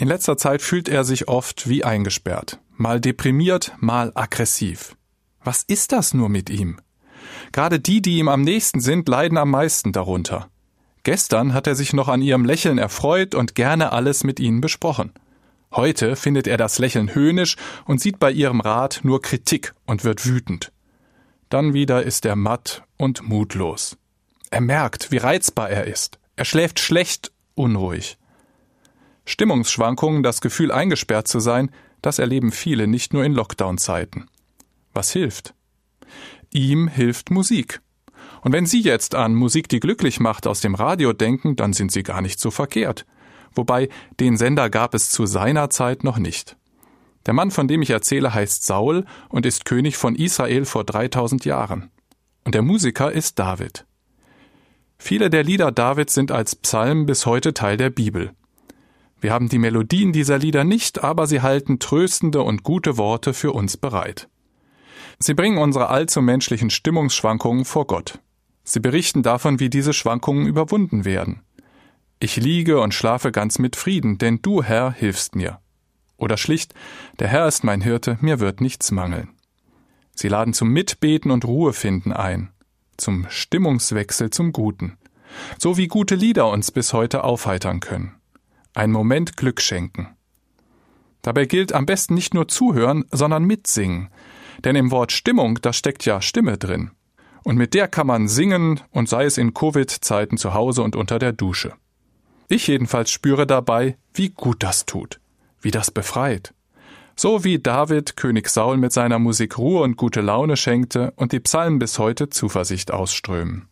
In letzter Zeit fühlt er sich oft wie eingesperrt, mal deprimiert, mal aggressiv. Was ist das nur mit ihm? Gerade die, die ihm am nächsten sind, leiden am meisten darunter. Gestern hat er sich noch an ihrem Lächeln erfreut und gerne alles mit ihnen besprochen. Heute findet er das Lächeln höhnisch und sieht bei ihrem Rat nur Kritik und wird wütend. Dann wieder ist er matt und mutlos. Er merkt, wie reizbar er ist. Er schläft schlecht, unruhig. Stimmungsschwankungen, das Gefühl eingesperrt zu sein, das erleben viele nicht nur in Lockdown-Zeiten. Was hilft? Ihm hilft Musik. Und wenn Sie jetzt an Musik, die glücklich macht, aus dem Radio denken, dann sind Sie gar nicht so verkehrt. Wobei, den Sender gab es zu seiner Zeit noch nicht. Der Mann, von dem ich erzähle, heißt Saul und ist König von Israel vor 3000 Jahren. Und der Musiker ist David. Viele der Lieder Davids sind als Psalm bis heute Teil der Bibel. Wir haben die Melodien dieser Lieder nicht, aber sie halten tröstende und gute Worte für uns bereit. Sie bringen unsere allzu menschlichen Stimmungsschwankungen vor Gott. Sie berichten davon, wie diese Schwankungen überwunden werden. Ich liege und schlafe ganz mit Frieden, denn du, Herr, hilfst mir. Oder schlicht, der Herr ist mein Hirte, mir wird nichts mangeln. Sie laden zum Mitbeten und Ruhefinden ein, zum Stimmungswechsel zum Guten, so wie gute Lieder uns bis heute aufheitern können ein Moment Glück schenken. Dabei gilt am besten nicht nur zuhören, sondern mitsingen. Denn im Wort Stimmung, da steckt ja Stimme drin. Und mit der kann man singen und sei es in Covid-Zeiten zu Hause und unter der Dusche. Ich jedenfalls spüre dabei, wie gut das tut, wie das befreit. So wie David König Saul mit seiner Musik Ruhe und gute Laune schenkte und die Psalmen bis heute Zuversicht ausströmen.